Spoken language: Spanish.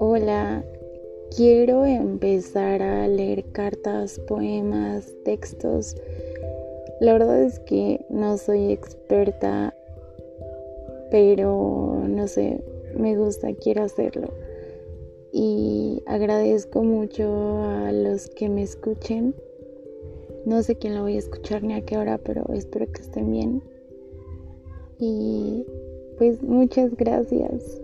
Hola, quiero empezar a leer cartas, poemas, textos. La verdad es que no soy experta, pero no sé, me gusta, quiero hacerlo. Y agradezco mucho a los que me escuchen. No sé quién lo voy a escuchar ni a qué hora, pero espero que estén bien. Y pues muchas gracias.